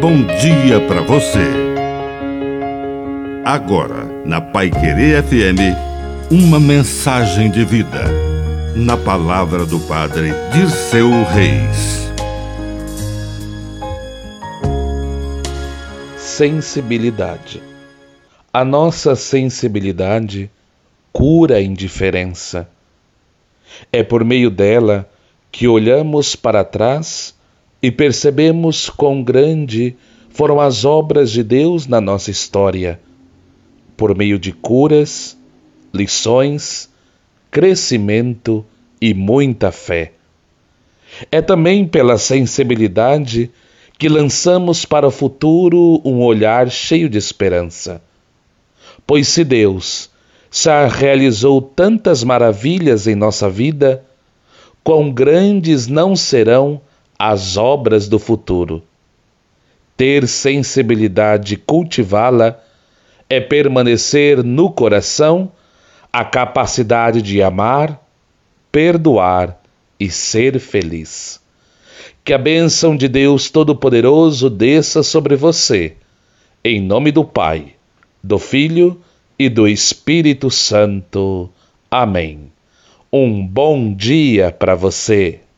bom dia para você. Agora, na Pai Querer FM, uma mensagem de vida. Na palavra do Padre Dirceu Reis. Sensibilidade. A nossa sensibilidade cura a indiferença. É por meio dela que olhamos para trás e percebemos quão grande foram as obras de Deus na nossa história, por meio de curas, lições, crescimento e muita fé. É também pela sensibilidade que lançamos para o futuro um olhar cheio de esperança. Pois se Deus já realizou tantas maravilhas em nossa vida, quão grandes não serão as obras do futuro. Ter sensibilidade e cultivá-la é permanecer no coração a capacidade de amar, perdoar e ser feliz. Que a bênção de Deus Todo-Poderoso desça sobre você, em nome do Pai, do Filho e do Espírito Santo. Amém. Um bom dia para você.